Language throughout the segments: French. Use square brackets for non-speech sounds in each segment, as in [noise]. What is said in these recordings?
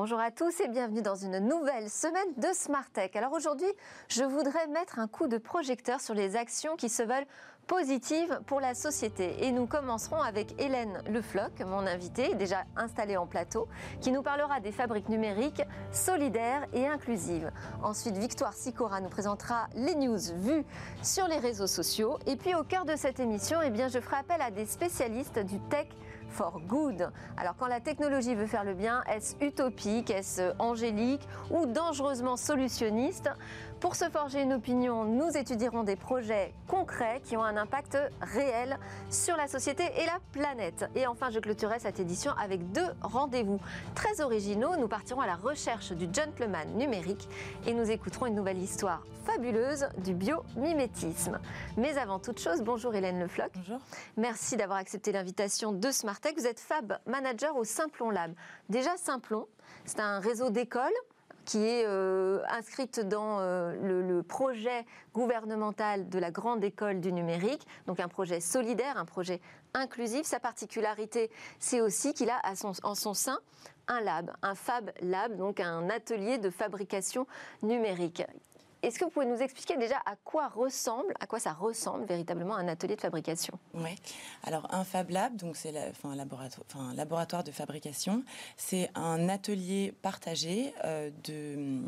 Bonjour à tous et bienvenue dans une nouvelle semaine de Smart Tech. Alors aujourd'hui, je voudrais mettre un coup de projecteur sur les actions qui se veulent positives pour la société. Et nous commencerons avec Hélène Lefloc, mon invitée, déjà installée en plateau, qui nous parlera des fabriques numériques solidaires et inclusives. Ensuite, Victoire Sicora nous présentera les news vues sur les réseaux sociaux. Et puis au cœur de cette émission, eh bien, je ferai appel à des spécialistes du tech for good. Alors quand la technologie veut faire le bien, est-ce utopique, est-ce angélique ou dangereusement solutionniste? Pour se forger une opinion, nous étudierons des projets concrets qui ont un impact réel sur la société et la planète. Et enfin, je clôturerai cette édition avec deux rendez-vous très originaux. Nous partirons à la recherche du gentleman numérique et nous écouterons une nouvelle histoire fabuleuse du biomimétisme. Mais avant toute chose, bonjour Hélène Lefloc. Bonjour. Merci d'avoir accepté l'invitation de Smartech. Vous êtes Fab Manager au Simplon Lab. Déjà Simplon, c'est un réseau d'écoles qui est euh, inscrite dans euh, le, projet gouvernemental de la grande école du numérique, donc un projet solidaire, un projet inclusif. Sa particularité, c'est aussi qu'il a en son sein un lab, un Fab Lab, donc un atelier de fabrication numérique. Est-ce que vous pouvez nous expliquer déjà à quoi ressemble, à quoi ça ressemble véritablement un atelier de fabrication? Oui. Alors un Fab Lab, donc c'est enfin, laboratoire, de fabrication, c'est un atelier partagé euh, de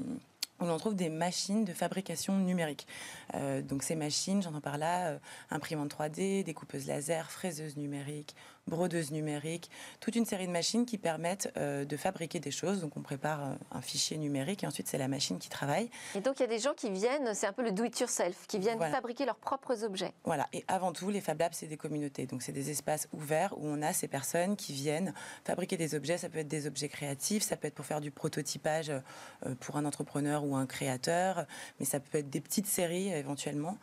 où l'on trouve des machines de fabrication numérique. Euh, donc ces machines, j'entends par là, euh, imprimantes 3D, découpeuses laser, fraiseuses numériques, brodeuses numériques, toute une série de machines qui permettent euh, de fabriquer des choses. Donc on prépare euh, un fichier numérique et ensuite c'est la machine qui travaille. Et donc il y a des gens qui viennent, c'est un peu le do-it-yourself, qui viennent Voilà. fabriquer leurs propres objets. Voilà, et avant tout, les Fab Labs, c'est des communautés. Donc, c'est des espaces ouverts où on a ces personnes qui viennent fabriquer des objets. Ça peut être des objets créatifs, ça peut être pour faire du prototypage euh, pour un entrepreneur ou un créateur, mais ça peut être des petites séries éventuellement.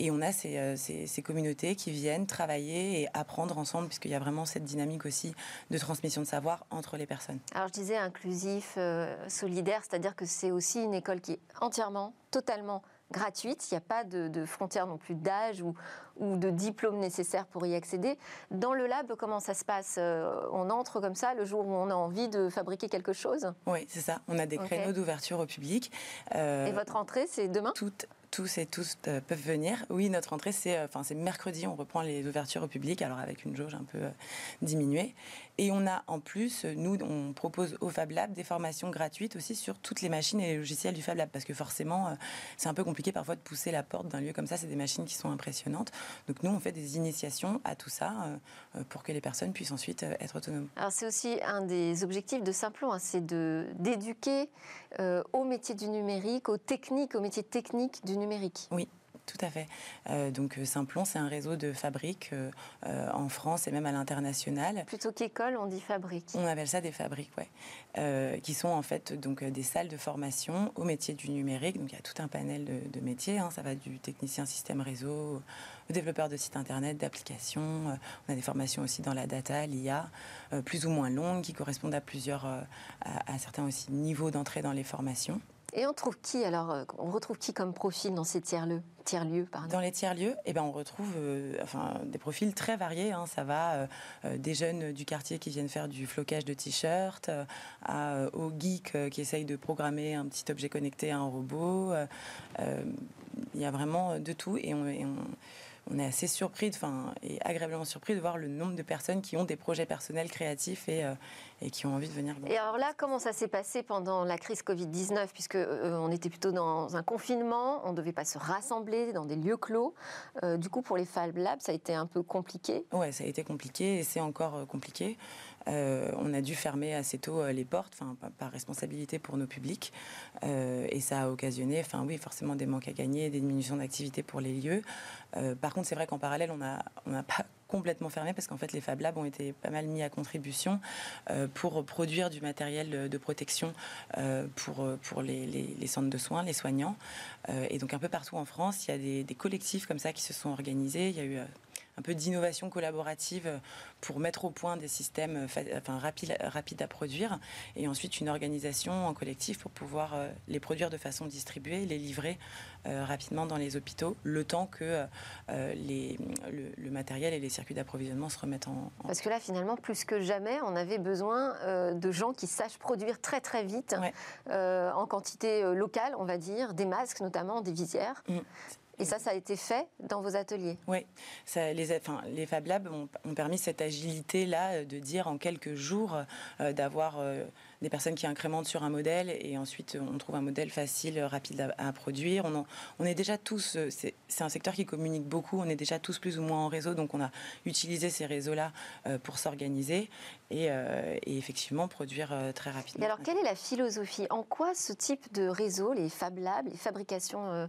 Et on a ces, ces- ces communautés qui viennent travailler et apprendre ensemble, puisqu'il y a vraiment cette dynamique aussi de transmission de savoir entre les personnes. Alors je disais inclusif, euh, solidaire, c'est-à-dire que c'est aussi une école qui est entièrement, totalement gratuite. Il n'y a pas de, de frontière non plus d'âge ou, ou de diplôme nécessaire pour y accéder. Dans le lab, comment ça se passe Euh, On entre comme ça le jour où on a envie de fabriquer quelque chose? Oui, c'est ça. On a des créneaux d'ouverture au public. Euh, Et votre entrée, c'est demain? Toutes, tous et tous euh, peuvent venir. Oui, notre entrée, c'est euh, c'est mercredi, on reprend les ouvertures au public, alors avec une jauge un peu euh, diminuée. Et on a en plus, nous, on propose au Fab Lab des formations gratuites aussi sur toutes les machines et les logiciels du Fab Lab, parce que forcément, euh, c'est un peu compliqué parfois de pousser la porte d'un lieu comme ça. C'est des machines qui sont impressionnantes. Donc nous, on fait des initiations à tout ça euh, euh, pour que les personnes puissent ensuite être autonomes. Alors c'est aussi un des objectifs de Simplon, hein, c'est d'éduquer euh, au métier du numérique, aux techniques, aux métiers techniques du numérique. Oui. Tout à fait. Euh, donc euh, Simplon, c'est un réseau de fabriques euh, euh, en France et même à l'international. Plutôt qu'école, on dit fabrique. On appelle ça des fabriques, Euh, qui sont en fait donc des salles de formation au métier du numérique. Donc il y a tout un panel de, de métiers. hein. Ça va du technicien système réseau, au développeur de sites internet, d'applications. On a des formations aussi dans la data, l'IA, plus ou moins longues, qui correspondent à plusieurs, à, à certains aussi niveaux d'entrée dans les formations. Et on trouve qui alors euh, On retrouve qui comme profil dans ces tiers-lieux Tiers-lieux, pardon? Dans les tiers-lieux, eh ben, on retrouve euh, enfin, des profils très variés. hein. Ça va euh, des jeunes du quartier qui viennent faire du flocage de t-shirts, aux geeks qui essayent de programmer un petit objet connecté à un robot. Euh, euh, Il y a vraiment de tout et on, et on- on est assez surpris, enfin, et agréablement surpris de voir le nombre de personnes qui ont des projets personnels créatifs et, euh, et qui ont envie de venir. Et alors là, comment ça s'est passé pendant la crise Covid-19 Puisque euh, on était plutôt dans un confinement, on ne devait pas se rassembler dans des lieux clos. Euh, du coup, pour les Fab Labs, ça a été un peu compliqué. Ouais, ça a été compliqué et c'est encore euh, compliqué. Euh, on a dû fermer assez tôt euh, les portes, enfin par, responsabilité pour nos publics, Euh, et ça a occasionné, enfin oui, forcément des manques à gagner, des diminutions d'activité pour les lieux. Par contre, c'est vrai qu'en parallèle, on n'a pas [laughs] complètement fermé parce qu'en fait les Fab Labs ont été pas mal mis à contribution pour produire du matériel de, protection pour, les, centres de soins, les soignants. Et donc un peu partout en France, il y a des, des collectifs comme ça qui se sont organisés. Il y a eu un peu d'innovation collaborative pour mettre au point des systèmes enfin, rapides, rapides à produire, et ensuite une organisation en collectif pour pouvoir les produire de façon distribuée, les livrer rapidement dans les hôpitaux, le temps que les, le, matériel et les circuits d'approvisionnement se remettent en, Parce que là, finalement, plus que jamais, on avait besoin de gens qui sachent produire très très vite, en quantité locale, on va dire, des masques notamment, des visières. Mm. Et ça, ça a été fait dans vos ateliers? Oui, les, enfin, les Fab Labs ont, permis cette agilité-là euh, de dire en quelques jours euh, d'avoir euh, des personnes qui incrémentent sur un modèle et ensuite on trouve un modèle facile, rapide à, produire. On, on, est déjà tous, c'est un secteur qui communique beaucoup, on est déjà tous plus ou moins en réseau, donc on a utilisé ces réseaux-là pour s'organiser et, effectivement produire très rapidement. alors quelle est la philosophie? En quoi ce type de réseau, les Fab Labs, les fabrications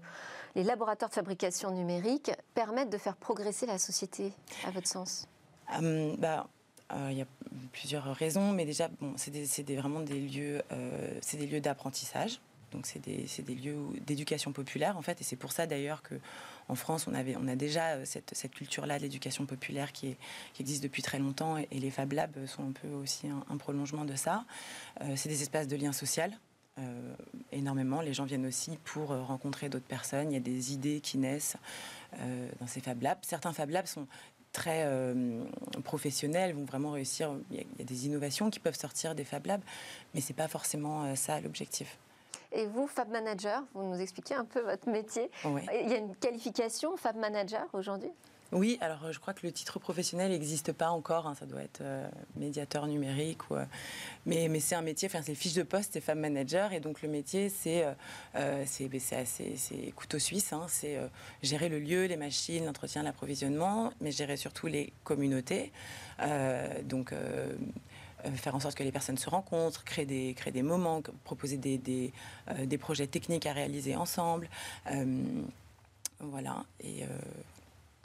les laboratoires de fabrication numérique permettent de faire progresser la société, à votre sens? Hum, bah, euh, il y a plusieurs raisons, mais déjà, bon, c'est vraiment des lieux, euh, c'est des lieux d'apprentissage. Donc c'est des, lieux d'éducation populaire en fait, et c'est pour ça d'ailleurs que en France on avait, on a déjà euh, cette, culture-là de l'éducation populaire qui, existe depuis très longtemps, et, les Fab Labs sont un peu aussi un, prolongement de ça. c'est des espaces de lien social euh, énormément. Les gens viennent aussi pour euh, rencontrer d'autres personnes. Il y a des idées qui naissent euh, dans ces Fab Labs. Certains Fab Labs sont très professionnels, vont vraiment réussir. Il y, a, des innovations qui peuvent sortir des Fab Labs, mais c'est pas forcément ça l'objectif. Et vous, Fab Manager, vous nous expliquez un peu votre métier. Il y a une qualification Fab Manager aujourd'hui? Oui, alors euh, je crois que le titre professionnel n'existe pas encore. Hein, ça doit être euh, médiateur numérique. Euh, mais, c'est un métier, enfin, c'est fiche de poste, c'est femme manager. Et donc le métier, c'est euh, couteau suisse. Hein, c'est gérer le lieu, les machines, l'entretien, l'approvisionnement, mais gérer surtout les communautés. donc faire en sorte que les personnes se rencontrent, créer des, créer des moments, proposer des, des, des projets techniques à réaliser ensemble. voilà. Et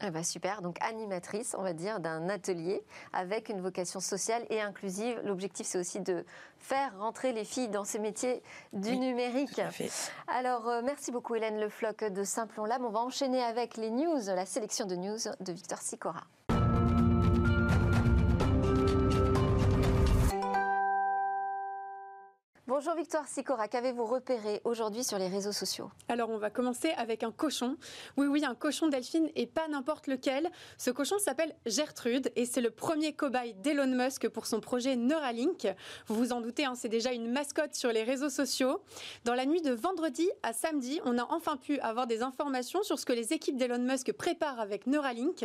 eh ben, super, donc animatrice, on va dire, d'un atelier avec une vocation sociale et inclusive. L'objectif, c'est aussi de faire rentrer les filles dans ces métiers du numérique. Alors, euh, merci beaucoup Hélène Le Floc de Simplon Lab. On va enchaîner avec les news, la sélection de news de Victor Sicora. Bonjour Victoire Sicora, qu'avez-vous repéré aujourd'hui sur les réseaux sociaux? Alors on va commencer avec un cochon. Oui oui, un cochon Delphine et pas n'importe lequel. Ce cochon s'appelle Gertrude et c'est le premier cobaye d'Elon Musk pour son projet Neuralink. Vous vous en doutez, hein, c'est déjà une mascotte sur les réseaux sociaux. Dans la nuit de vendredi à samedi, on a enfin pu avoir des informations sur ce que les équipes d'Elon Musk préparent avec Neuralink.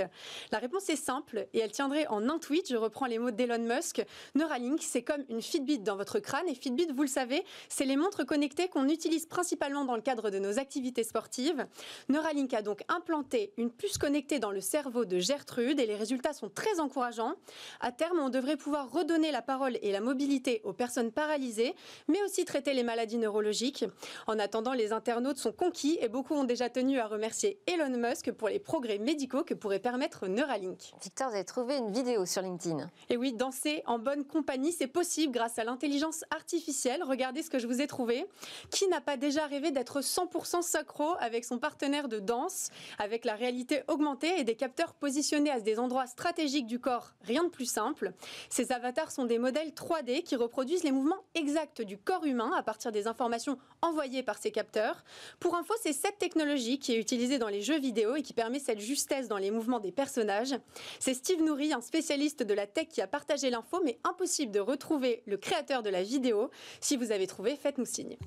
La réponse est simple et elle tiendrait en un tweet. Je reprends les mots d'Elon Musk. Neuralink, c'est comme une Fitbit dans votre crâne et Fitbit, vous le savez, c'est les montres connectées qu'on utilise principalement dans le cadre de nos activités sportives. Neuralink a donc implanté une puce connectée dans le cerveau de Gertrude et les résultats sont très encourageants. À terme, on devrait pouvoir redonner la parole et la mobilité aux personnes paralysées, mais aussi traiter les maladies neurologiques. En attendant, les internautes sont conquis et beaucoup ont déjà tenu à remercier Elon Musk pour les progrès médicaux que pourrait permettre Neuralink. Victor, vous avez trouvé une vidéo sur LinkedIn. Et oui, danser en bonne compagnie, c'est possible grâce à l'intelligence artificielle regardez ce que je vous ai trouvé. Qui n'a pas déjà rêvé d'être 100% synchro avec son partenaire de danse, avec la réalité augmentée et des capteurs positionnés à des endroits stratégiques du corps Rien de plus simple. Ces avatars sont des modèles 3D qui reproduisent les mouvements exacts du corps humain à partir des informations envoyées par ces capteurs. Pour info, c'est cette technologie qui est utilisée dans les jeux vidéo et qui permet cette justesse dans les mouvements des personnages. C'est Steve Nouri, un spécialiste de la tech qui a partagé l'info, mais impossible de retrouver le créateur de la vidéo. Si vous avez trouvé, faites-nous signe.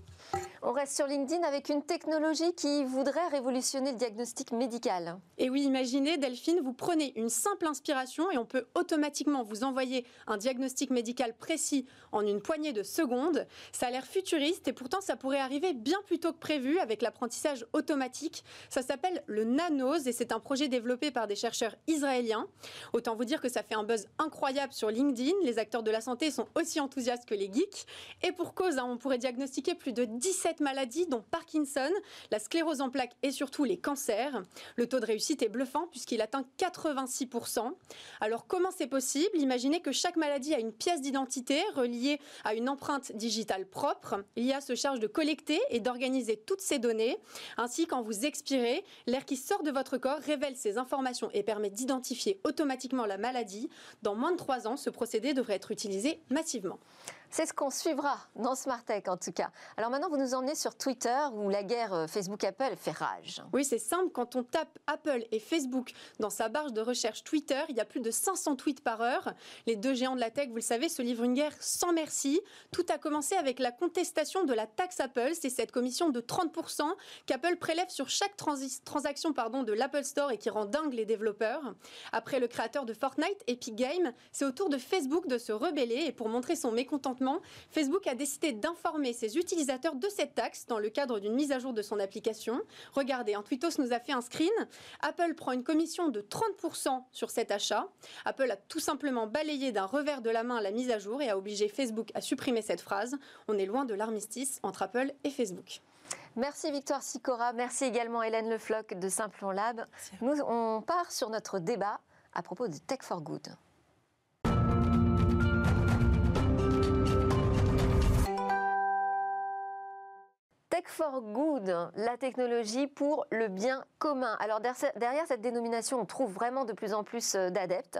On reste sur LinkedIn avec une technologie qui voudrait révolutionner le diagnostic médical. Et oui, imaginez, Delphine, vous prenez une simple inspiration et on peut automatiquement vous envoyer un diagnostic médical précis en une poignée de secondes. Ça a l'air futuriste et pourtant ça pourrait arriver bien plus tôt que prévu avec l'apprentissage automatique. Ça s'appelle le Nanos et c'est un projet développé par des chercheurs israéliens. Autant vous dire que ça fait un buzz incroyable sur LinkedIn. Les acteurs de la santé sont aussi enthousiastes que les geeks. Et pour cause, hein, on pourrait diagnostiquer plus de 17 17 maladies, dont Parkinson, la sclérose en plaques et surtout les cancers. Le taux de réussite est bluffant puisqu'il atteint 86%. Alors comment c'est possible? Imaginez que chaque maladie a une pièce d'identité reliée à une empreinte digitale propre. L'IA se charge de collecter et d'organiser toutes ces données. Ainsi, quand vous expirez, l'air qui sort de votre corps révèle ces informations et permet d'identifier automatiquement la maladie. Dans moins de 3 ans, ce procédé devrait être utilisé massivement. C'est ce qu'on suivra dans Smart Tech en tout cas. Alors maintenant, vous nous emmenez sur Twitter où la guerre euh, Facebook-Apple fait rage. Oui, c'est simple. Quand on tape Apple et Facebook dans sa barre de recherche Twitter, il y a plus de 500 tweets par heure. Les deux géants de la tech, vous le savez, se livrent une guerre sans merci. Tout a commencé avec la contestation de la taxe Apple. C'est cette commission de 30% qu'Apple prélève sur chaque transaction de l'Apple Store et qui rend dingue les développeurs. Après le créateur de Fortnite, Epic Games, c'est au tour de Facebook de se rebeller et pour montrer son mécontentement Facebook a décidé d'informer ses utilisateurs de cette taxe dans le cadre d'une mise à jour de son application. Regardez, un Twittos nous a fait un screen. Apple prend une commission de 30% sur cet achat. Apple a tout simplement balayé d'un revers de la main la mise à jour et a obligé Facebook à supprimer cette phrase. On est loin de l'armistice entre Apple et Facebook. Merci Victoire Sicora, merci également Hélène Lefloc de Simplon Lab. Nous, on part sur notre débat à propos de Tech for Good. Tech for Good, la technologie pour le bien commun. Alors derrière cette dénomination, on trouve vraiment de plus en plus euh, d'adeptes.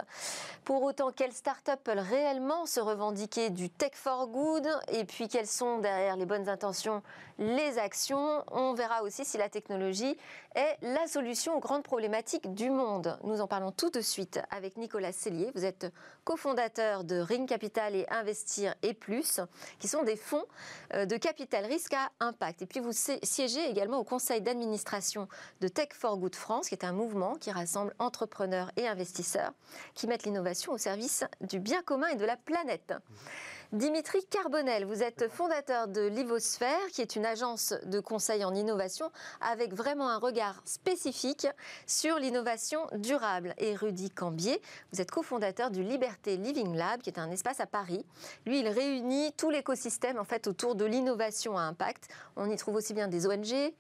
Pour autant, quelles startups peuvent réellement se revendiquer du Tech for Good? Et puis, quelles sont derrière les bonnes intentions les actions On verra aussi si la technologie est la solution aux grandes problématiques du monde. Nous en parlons tout de suite avec Nicolas Cellier. Vous êtes cofondateur de Ring Capital et Investir et Plus, qui sont des fonds euh, de capital risque à impact. Et puis vous siégez également au conseil d'administration de Tech for Good France, qui est un mouvement qui rassemble entrepreneurs et investisseurs qui mettent l'innovation au service du bien commun et de la planète. Dimitri Carbonel, vous êtes fondateur de Livosphère, qui est une agence de conseil en innovation avec vraiment un regard spécifique sur l'innovation durable. Et Rudy Cambier, vous êtes cofondateur du Liberté Living Lab, qui est un espace à Paris. Lui, il réunit tout l'écosystème en fait autour de l'innovation à impact. On y trouve aussi bien des ONG,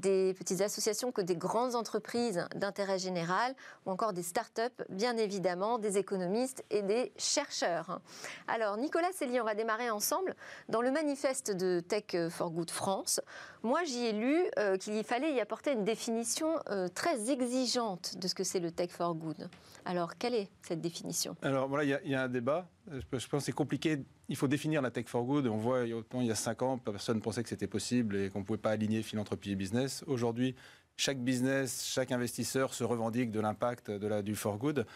des petites associations que des grandes entreprises d'intérêt général ou encore des start-up, bien évidemment, des économistes et des chercheurs. Alors, Nicolas Célie, on va démarrer ensemble. Dans le manifeste de Tech for Good France, moi, j'y ai lu euh, qu'il fallait y apporter une définition euh, très exigeante de ce que c'est le Tech for Good. Alors, quelle est cette définition? Alors, voilà, il y, a un débat. Je pense que c'est compliqué. Il faut définir la Tech for Good. On voit, autant il y a cinq ans, personne ne pensait que c'était possible et qu'on ne pouvait pas aligner philanthropie et business. Aujourd'hui, chaque business, chaque investisseur se revendique de l'impact de la, du for good.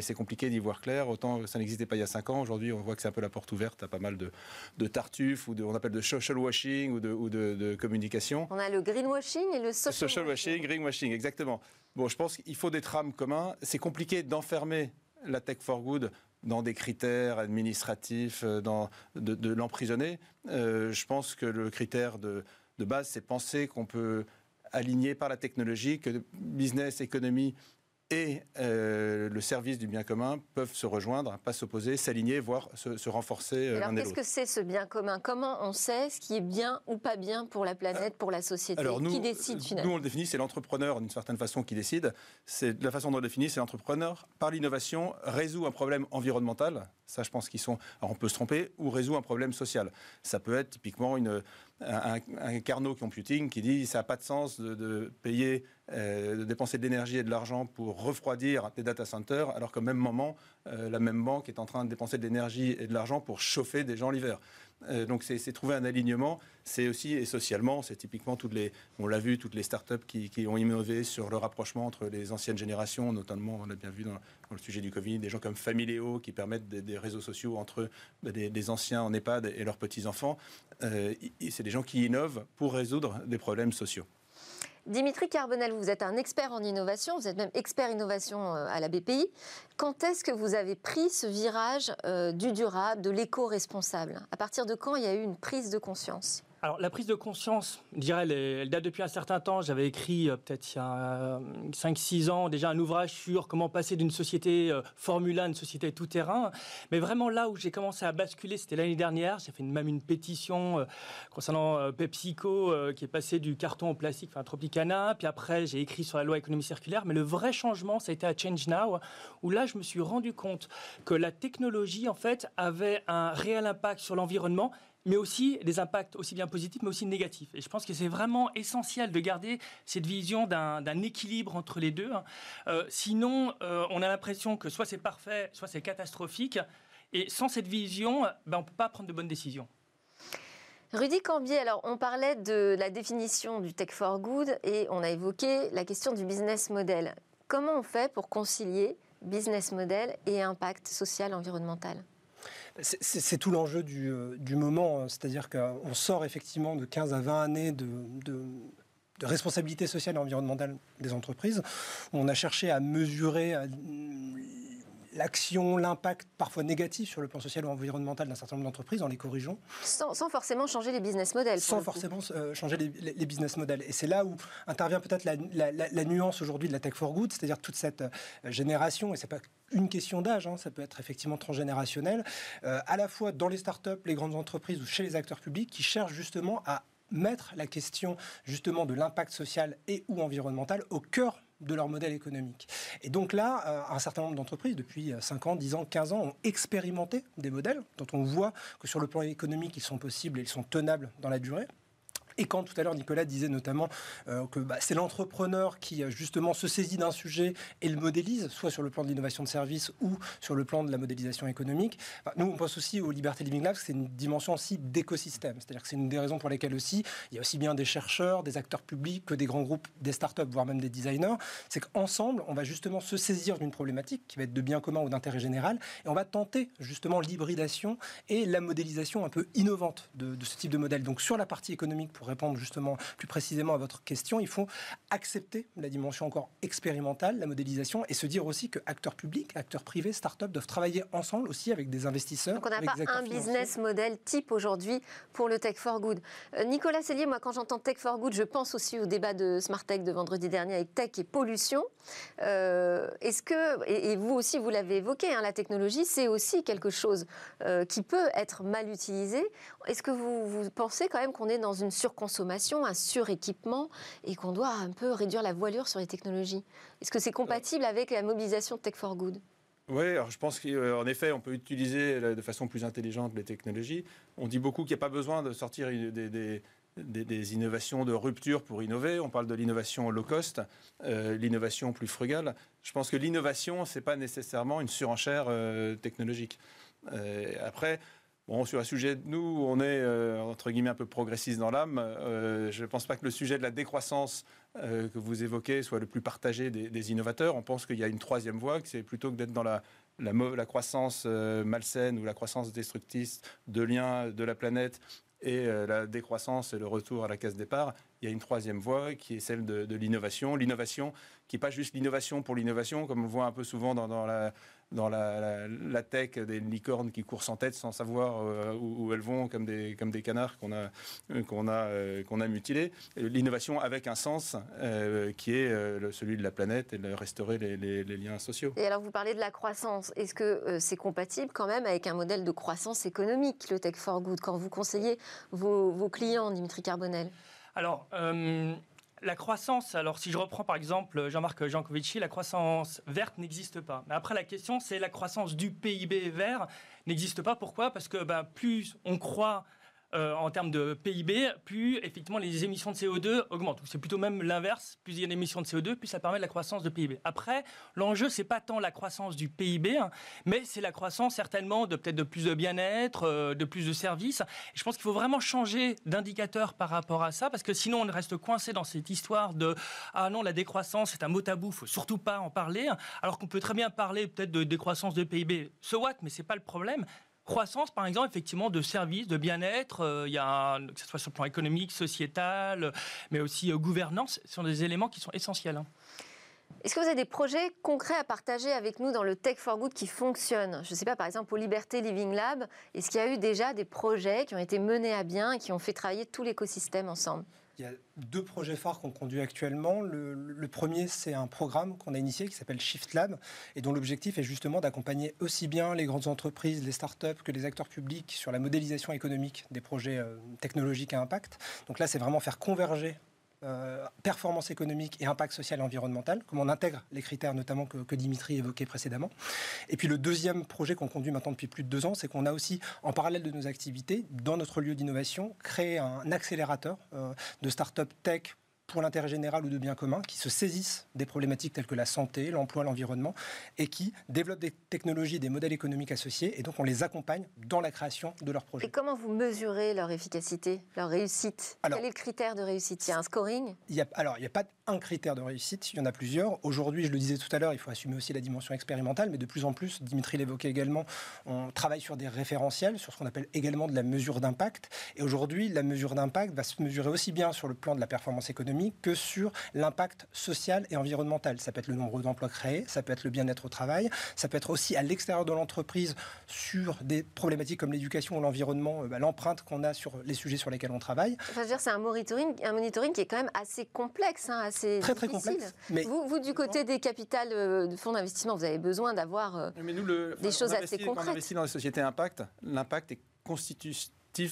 C'est compliqué d'y voir clair. Autant ça n'existait pas il y a cinq ans. Aujourd'hui, on voit que c'est un peu la porte ouverte à pas mal de, de tartuffes ou de, on appelle de social washing ou de, ou de, communication. On a le greenwashing et le social, social washing. greenwashing, exactement. Bon, je pense qu'il faut des trames communs. C'est compliqué d'enfermer la tech for good dans des critères administratifs, euh, dans, de, l'emprisonner. Euh, je pense que le critère de, de base, c'est penser qu'on peut aligné par la technologie, que business, économie et euh, le service du bien commun peuvent se rejoindre, pas s'opposer, s'aligner, voire se, renforcer euh, Alors qu'est-ce que c'est ce bien commun? Comment on sait ce qui est bien ou pas bien pour la planète, pour la société? Alors Qui décide finalement? Nous, on le définit, c'est l'entrepreneur d'une certaine façon qui décide. C'est la façon dont on le définit, c'est l'entrepreneur par l'innovation résout un problème environnemental. Ça, je pense qu'ils sont. Alors, on peut se tromper ou résout un problème social. Ça peut être typiquement une, un, un Carnot Computing qui dit ça n'a pas de sens de, payer, euh, de dépenser de l'énergie et de l'argent pour refroidir des data centers, alors qu'au même moment, euh, la même banque est en train de dépenser de l'énergie et de l'argent pour chauffer des gens l'hiver. Euh, donc c'est trouver un alignement. C'est aussi, et socialement, c'est typiquement toutes les, on l'a vu, toutes les startups qui, qui ont innové sur le rapprochement entre les anciennes générations, notamment, on l'a bien vu dans, le sujet du Covid, des gens comme Familéo qui permettent des, réseaux sociaux entre bah, des, anciens en EHPAD et leurs petits-enfants. C'est des gens qui innovent pour résoudre des problèmes sociaux. Dimitri Carbonel, vous êtes un expert en innovation, vous êtes même expert innovation euh, à la BPI. Quand est-ce que vous avez pris ce virage euh, du durable, de l'éco-responsable? À partir de quand il y a eu une prise de conscience? Alors la prise de conscience, je dirais, elle, date depuis un certain temps. J'avais écrit euh, peut-être il y a 5-6 ans déjà un ouvrage sur comment passer d'une société euh, Formule 1 à une société tout-terrain. Mais vraiment là où j'ai commencé à basculer, c'était l'année dernière. J'ai fait même une pétition euh, concernant PepsiCo qui est passé du carton au plastique, enfin Tropicana. Puis après, j'ai écrit sur la loi économie circulaire. Mais le vrai changement, ça a été à Change Now, où là, je me suis rendu compte que la technologie, en fait, avait un réel impact sur l'environnement mais aussi des impacts aussi bien positifs, mais aussi négatifs. Et je pense que c'est vraiment essentiel de garder cette vision d'un équilibre entre les deux. Hein. Euh, sinon, euh, on a l'impression que soit c'est parfait, soit c'est catastrophique. Et sans cette vision, ben, on ne peut pas prendre de bonnes décisions. Rudy Cambier, alors on parlait de la définition du tech for good et on a évoqué la question du business model. Comment on fait pour concilier business model et impact social environnemental? C'est tout l'enjeu du, euh, moment, hein. c'est-à-dire qu'on sort effectivement de 15 à 20 années de, de responsabilité sociale et environnementale des entreprises. On a cherché à mesurer l'action, l'impact parfois négatif sur le plan social ou environnemental d'un certain nombre d'entreprises en les corrigeant. Sans, forcément changer les business models. Sans forcément euh, changer les, business models. Et c'est là où intervient peut-être la, nuance aujourd'hui de la tech for good, c'est-à-dire toute cette euh, génération, et c'est pas une question d'âge, hein, ça peut être effectivement transgénérationnel, euh, à la fois dans les startups, les grandes entreprises ou chez les acteurs publics qui cherchent justement à mettre la question justement de l'impact social et ou environnemental au cœur de leur modèle économique. Et donc là, euh, un certain nombre d'entreprises, depuis 5 ans, 10 ans, 15 ans, ont expérimenté des modèles dont on voit que sur le plan économique, ils sont possibles et ils sont tenables dans la durée. Et quand tout à l'heure Nicolas disait notamment euh, que bah, c'est l'entrepreneur qui euh, justement se saisit d'un sujet et le modélise, soit sur le plan de l'innovation de service ou sur le plan de la modélisation économique, bah, nous on pense aussi au Liberté Living Labs, c'est une dimension aussi d'écosystème. C'est-à-dire que c'est une des raisons pour lesquelles aussi il y a aussi bien des chercheurs, des acteurs publics que des grands groupes, des startups, voire même des designers. C'est qu'ensemble, on va justement se saisir d'une problématique qui va être de bien commun ou d'intérêt général et on va tenter justement l'hybridation et la modélisation un peu innovante de, de ce type de modèle. Donc sur la partie économique, pour répondre justement plus précisément à votre question, il faut accepter la dimension encore expérimentale, la modélisation, et se dire aussi que acteurs publics, acteurs privés, start-up doivent travailler ensemble aussi avec des investisseurs. Donc on n'a pas un business model type aujourd'hui pour le Tech for Good. Euh, Nicolas Sellier, moi quand j'entends Tech for Good, je pense aussi au débat de Smart Tech de vendredi dernier avec Tech et pollution. Euh, est-ce que, et, vous aussi vous l'avez évoqué, hein, la technologie c'est aussi quelque chose euh, qui peut être mal utilisé. Est-ce que vous, vous pensez quand même qu'on est dans une surconsommation, un suréquipement, et qu'on doit un peu réduire la voilure sur les technologies Est-ce que c'est compatible avec la mobilisation de Tech for Good? Oui, alors je pense qu'en effet, on peut utiliser de façon plus intelligente les technologies. On dit beaucoup qu'il n'y a pas besoin de sortir des, innovations de rupture pour innover. On parle de l'innovation low cost, euh, l'innovation plus frugale. Je pense que l'innovation, ce n'est pas nécessairement une surenchère euh, technologique. Euh, après, Bon, sur un sujet, nous, on est, euh, entre guillemets, un peu progressiste dans l'âme. Euh, je ne pense pas que le sujet de la décroissance euh, que vous évoquez soit le plus partagé des, innovateurs. On pense qu'il y a une troisième voie, que c'est plutôt que d'être dans la, croissance malsaine ou la croissance destructrice de liens de la planète et la décroissance et le retour à la case départ, il y a une troisième voie qui est celle de, l'innovation. L'innovation qui n'est pas juste l'innovation pour l'innovation, comme on voit un peu souvent dans la, dans la, tech des licornes qui courent sans tête sans savoir euh, où, elles vont comme des, comme des canards qu'on a, euh, qu'on a, euh, qu'on a mutilés. L'innovation avec un sens qui est celui de la planète et de restaurer les, liens sociaux. Et alors vous parlez de la croissance. Est-ce que c'est compatible quand même avec un modèle de croissance économique, le Tech for Good, quand vous conseillez vos, vos clients, Dimitri Carbonel? Alors, la croissance, alors si je reprends par exemple Jean-Marc Jancovici, la croissance verte n'existe pas. Mais après, la question, c'est la croissance du PIB vert n'existe pas. Pourquoi? Parce que ben, plus on croit euh, en termes de PIB, plus effectivement les émissions de CO2 augmentent. C'est plutôt même l'inverse. Plus il y a d'émissions de CO2, plus ça permet de la croissance de PIB. Après, l'enjeu c'est pas tant la croissance du PIB, hein, mais c'est la croissance certainement de peut-être de plus de bien-être, euh, de plus de services. je pense qu'il faut vraiment changer d'indicateur par rapport à ça, parce que sinon on reste coincé dans cette histoire de ah non la décroissance c'est un mot tabou, faut surtout pas en parler, alors qu'on peut très bien parler peut-être de décroissance de PIB. So what? Mais c'est pas le problème croissance, par exemple, effectivement, de services, de bien-être. Euh, il y a, que ce soit sur le plan économique, sociétal, mais aussi euh, gouvernance, ce sont des éléments qui sont essentiels. Hein. Est-ce que vous avez des projets concrets à partager avec nous dans le Tech for Good qui fonctionnent Je ne sais pas, par exemple, au Liberté Living Lab, est-ce qu'il y a eu déjà des projets qui ont été menés à bien et qui ont fait travailler tout l'écosystème ensemble? Il y a deux projets phares qu'on conduit actuellement. Le, premier, c'est un programme qu'on a initié qui s'appelle Shift Lab et dont l'objectif est justement d'accompagner aussi bien les grandes entreprises, les startups que les acteurs publics sur la modélisation économique des projets euh, technologiques à impact. Donc là, c'est vraiment faire converger euh, performance économique et impact social et environnemental, comme on intègre les critères notamment que, Dimitri évoquait précédemment. Et puis le deuxième projet qu'on conduit maintenant depuis plus de deux ans, c'est qu'on a aussi, en parallèle de nos activités, dans notre lieu d'innovation, créé un accélérateur euh, de start-up tech pour l'intérêt général ou de bien commun, qui se saisissent des problématiques telles que la santé, l'emploi, l'environnement, et qui développent des technologies, des modèles économiques associés, et donc on les accompagne dans la création de leurs projets. Et comment vous mesurez leur efficacité, leur réussite? Quel est le critère de réussite? Il y a un scoring? Il y a, Alors, il n'y a pas un critère de réussite, il y en a plusieurs. Aujourd'hui, je le disais tout à l'heure, il faut assumer aussi la dimension expérimentale, mais de plus en plus, Dimitri l'évoquait également, on travaille sur des référentiels, sur ce qu'on appelle également de la mesure d'impact. Et aujourd'hui, la mesure d'impact va se mesurer aussi bien sur le plan de la performance économique, que sur l'impact social et environnemental. Ça peut être le nombre d'emplois créés, ça peut être le bien-être au travail, ça peut être aussi à l'extérieur de l'entreprise sur des problématiques comme l'éducation ou l'environnement, euh, bah, l'empreinte qu'on a sur les sujets sur lesquels on travaille. Enfin, c'est un monitoring, un monitoring qui est quand même assez complexe, hein, assez très très complexe. Mais vous, vous, du côté des capitales euh, de fonds d'investissement, vous avez besoin d'avoir euh, des choses assez concrètes. Quand on investit dans les sociétés impact, l'impact est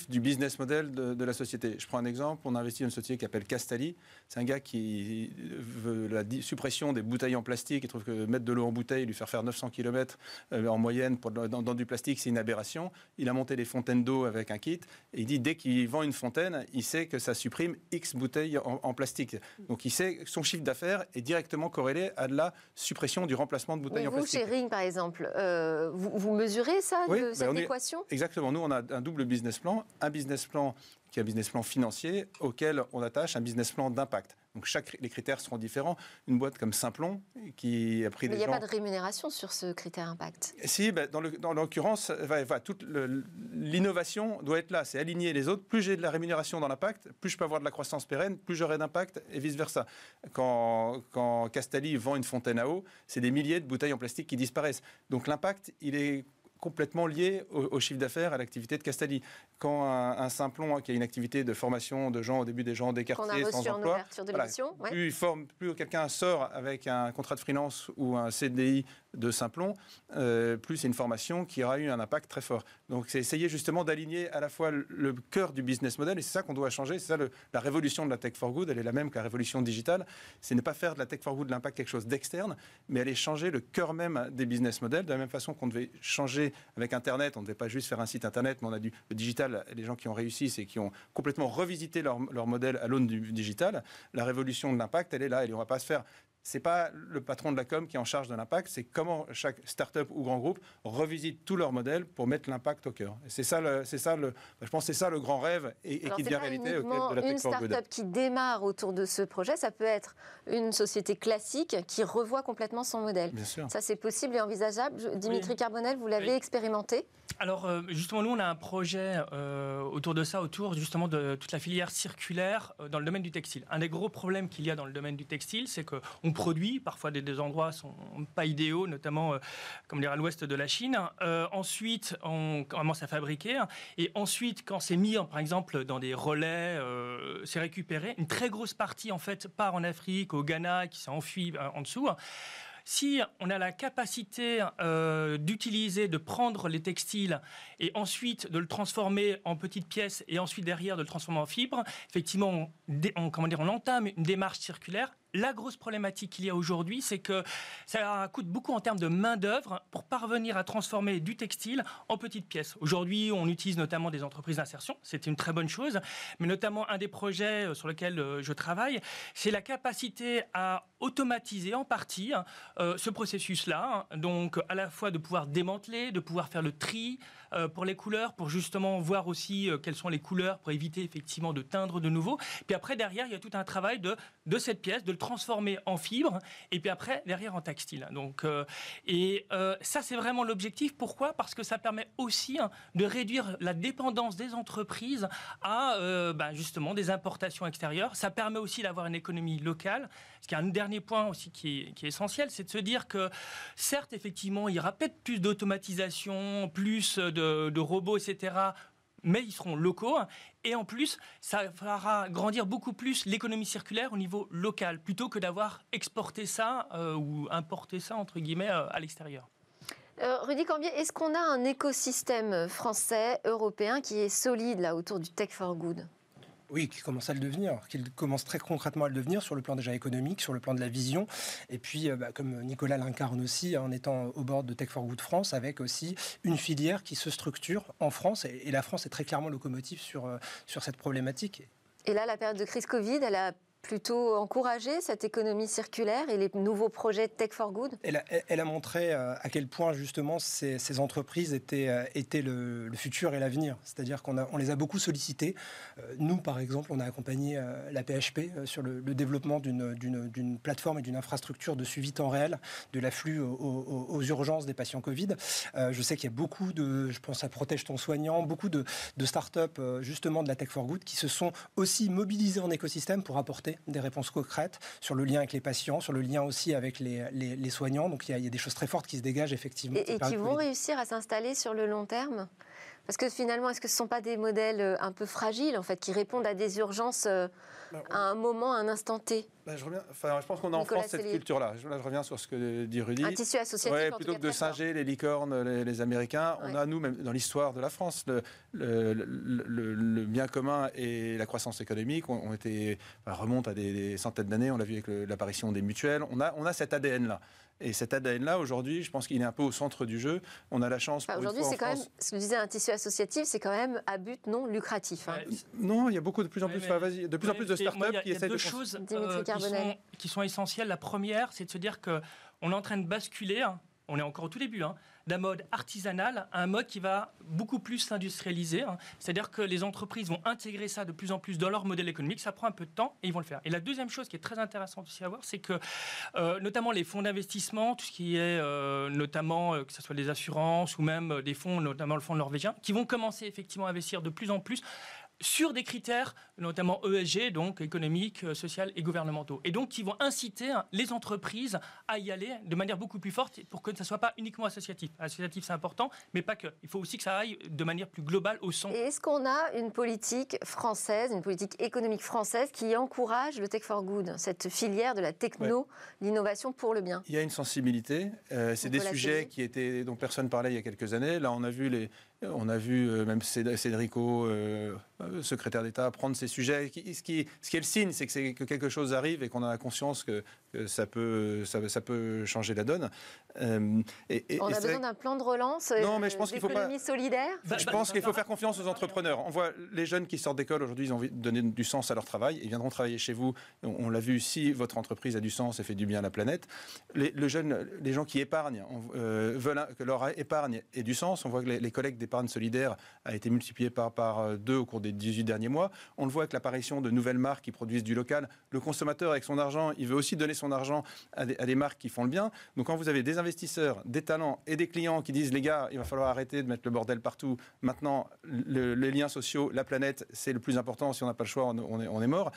du business model de, la société. Je prends un exemple, on investit dans une société qui s'appelle Castali. C'est un gars qui veut la suppression des bouteilles en plastique et trouve que mettre de l'eau en bouteille, lui faire faire 900 km euh, en moyenne pour, dans, du plastique, c'est une aberration. Il a monté des fontaines d'eau avec un kit et il dit dès qu'il vend une fontaine, il sait que ça supprime X bouteilles en, plastique. Donc il sait que son chiffre d'affaires est directement corrélé à de la suppression du remplacement de bouteilles en vous, plastique. Vous, chez Ring, par exemple, euh, vous, mesurez ça, de, ben, cette équation? Exactement. Nous, on a un double business plan un business plan qui est un business plan financier auquel on attache un business plan d'impact. Donc chaque, les critères seront différents. Une boîte comme Simplon, qui a pris Mais des il n'y a pas de rémunération sur ce critère impact. Si, ben, dans l'occurrence, toute l'innovation doit être là. C'est aligner les autres. Plus j'ai de la rémunération dans l'impact, plus je peux avoir de la croissance pérenne, plus j'aurai d'impact, et vice-versa. Quand, quand Castali vend une fontaine à eau, c'est des milliers de bouteilles en plastique qui disparaissent. Donc l'impact, il est complètement lié au, chiffre d'affaires, à l'activité de Castali. Quand un, Simplon, qui a une activité de formation de gens, au début des gens des quartiers sans emploi, de plus, forme, plus quelqu'un sort avec un contrat de freelance ou un CDI de Simplon, euh, plus c'est une formation qui aura eu un impact très fort. Donc c'est essayer justement d'aligner à la fois le, cœur du business model, et c'est ça qu'on doit changer, c'est ça la révolution de la tech for good, elle est la même que la révolution digitale, c'est ne pas faire de la tech for good de l'impact quelque chose d'externe, mais aller changer le cœur même des business models, de la même façon qu'on devait changer avec Internet, on ne devait pas juste faire un site Internet, mais on a du le digital, les gens qui ont réussi, c'est qui ont complètement revisité leur, leur modèle à l'aune du digital. La révolution de l'impact, elle est là, on ne va pas se faire c'est pas le patron de la com qui est en charge de l'impact, c'est comment chaque start-up ou grand groupe revisite tout leur modèle pour mettre l'impact au cœur. C'est ça, c'est ça le, je pense, c'est ça le grand rêve et, qui devient réalité auquel de la Une start-up qui démarre autour de ce projet, ça peut être une société classique qui revoit complètement son modèle. Bien sûr. Ça, c'est possible et envisageable. Dimitri Carbonel, vous l'avez expérimenté? Alors euh, justement, nous, on a un projet euh, autour de ça, autour justement de toute la filière circulaire euh, dans le domaine du textile. Un des gros problèmes qu'il y a dans le domaine du textile, c'est qu'on produit, parfois des, des, endroits sont pas idéaux, notamment comme dire à l'ouest de la Chine. ensuite, on commence à fabriquer, et ensuite, quand c'est mis, par exemple, dans des relais, c'est récupéré. Une très grosse partie, en fait, part en Afrique, au Ghana, qui s'enfuit en dessous. Si on a la capacité euh, d'utiliser, de prendre les textiles et ensuite de le transformer en petites pièces et ensuite derrière de le transformer en fibres, effectivement, on, comment dire, on entame une démarche circulaire la grosse problématique qu'il y a aujourd'hui, c'est que ça coûte beaucoup en termes de main-d'œuvre pour parvenir à transformer du textile en petites pièces. Aujourd'hui, on utilise notamment des entreprises d'insertion, c'est une très bonne chose, mais notamment un des projets euh, sur lesquels euh, je travaille, c'est la capacité à automatiser en partie euh, ce processus-là, donc à la fois de pouvoir démanteler, de pouvoir faire le tri pour les couleurs, pour justement voir aussi quelles sont les couleurs, pour éviter effectivement de teindre de nouveau. Puis après, derrière, il y a tout un travail de, de cette pièce, de le transformer en fibre et puis après derrière en textile. Donc, et ça c'est vraiment l'objectif. Pourquoi? Parce que ça permet aussi hein, de réduire la dépendance des entreprises à ben, justement des importations extérieures. Ça permet aussi d'avoir une économie locale. Ce qui est un dernier point aussi qui est, qui est essentiel, c'est de se dire que certes effectivement il y aura peut-être plus d'automatisation, plus de, de robots, etc mais ils seront locaux. Et en plus, ça fera grandir beaucoup plus l'économie circulaire au niveau local, plutôt que d'avoir exporté ça euh, ou importé ça, entre guillemets, euh, à l'extérieur. Euh, Rudy Cambier, est-ce qu'on a un écosystème français, européen, qui est solide là autour du Tech for Good? Oui, qui commence à le devenir, qui commence très concrètement à le devenir sur le plan déjà économique, sur le plan de la vision. Et puis, euh, bah, comme Nicolas l'incarne aussi, en étant au bord de Tech for Good France, avec aussi une filière qui se structure en France. Et, la France est très clairement locomotive sur, euh, sur cette problématique. Et là, la période de crise Covid, elle a plutôt encourager cette économie circulaire et les nouveaux projets Tech for Good? Elle a, montré euh, à quel point justement ces, entreprises étaient, euh, le, futur et l'avenir. C'est-à-dire qu'on on les a beaucoup sollicitées. Euh, nous, par exemple, on a accompagné la PHP sur le, développement d'une plateforme et d'une infrastructure de suivi temps réel de l'afflux aux, urgences des patients Covid. je sais qu'il y a beaucoup de, je pense à Protège ton soignant, beaucoup de, de start-up justement de la Tech for Good qui se sont aussi mobilisés en écosystème pour apporter des réponses concrètes sur le lien avec les patients, sur le lien aussi avec les, les, soignants. Donc il y, a, des choses très fortes qui se dégagent effectivement. Et, et qui vont réussir à s'installer sur le long terme? Parce que finalement, est-ce que ce ne sont pas des modèles euh, un peu fragiles, en fait, qui répondent à des urgences euh, bah, à un moment, à un instant T? Bah, je, reviens, enfin, je pense qu'on a en France cette culture-là. Je, reviens sur ce que dit Rudy. Un tissu associatif. Ouais, plutôt que de singer les licornes, les, Américains, on a, nous, même dans l'histoire de la France, le, le, bien commun et la croissance économique ont, été, remontent à des, centaines d'années. On l'a vu avec l'apparition des mutuelles. On a, on a cet ADN-là. Et cet ADN-là, aujourd'hui, je pense qu'il est un peu au centre du jeu. On a la chance. aujourd'hui, c'est quand même, ce que je disais, un tissu associatif, c'est quand même à but non lucratif. Hein. non, il y a beaucoup de plus en plus, de plus en plus de startups qui essaient de. deux choses euh, qui, sont, qui, sont, essentielles. La première, c'est de se dire qu'on est en train de basculer. Hein, on est encore au tout début, hein, d'un mode artisanal à un mode qui va beaucoup plus s'industrialiser. Hein. C'est-à-dire que les entreprises vont intégrer ça de plus en plus dans leur modèle économique. Ça prend un peu de temps et ils vont le faire. Et la deuxième chose qui est très intéressante aussi à voir, c'est que euh, notamment les fonds d'investissement, tout ce qui est euh, notamment euh, que ce soit des assurances ou même des fonds, notamment le fonds norvégien, qui vont commencer effectivement à investir de plus en plus sur des critères, notamment ESG, donc économiques, euh, sociaux et gouvernementaux. Et donc, qui vont inciter hein, les entreprises à y aller de manière beaucoup plus forte pour que ça ne soit pas uniquement associatif. Associatif, c'est important, mais pas que. Il faut aussi que ça aille de manière plus globale au son. Et est-ce qu'on a une politique française, une politique économique française qui encourage le Tech for Good, cette filière de la techno, l'innovation pour le bien? Il y a une sensibilité. Euh, c'est des sujets qui étaient, dont personne parlait il y a quelques années. Là, on a vu les, on a vu euh, même Cédrico, euh, euh, secrétaire d'État, prendre ces sujets. Ce qui, ce qui est le signe, c'est que, quelque chose arrive et qu'on a conscience que, ça, peut, ça, peut changer la donne. et, on a besoin d'un plan de relance non, mais je pense qu'il faut pas... solidaire Je pense qu'il faut faire confiance aux entrepreneurs. On voit les jeunes qui sortent d'école aujourd'hui, ils ont envie de donner du sens à leur travail. Ils viendront travailler chez vous. On, l'a vu, si votre entreprise a du sens et fait du bien à la planète. Les, le jeune, les gens qui épargnent veulent que leur épargne ait du sens. On voit que les, les collègues d'épargne solidaire a été multiplié par, par euh, deux au cours des 18 derniers mois. On le voit avec l'apparition de nouvelles marques qui produisent du local. Le consommateur, avec son argent, il veut aussi donner son argent à des, marques qui font le bien. Donc quand vous avez des investisseurs, des talents et des clients qui disent les gars, il va falloir arrêter de mettre le bordel partout. Maintenant, les liens sociaux, la planète, c'est le plus important. Si on n'a pas le choix, on, est, on est, mort.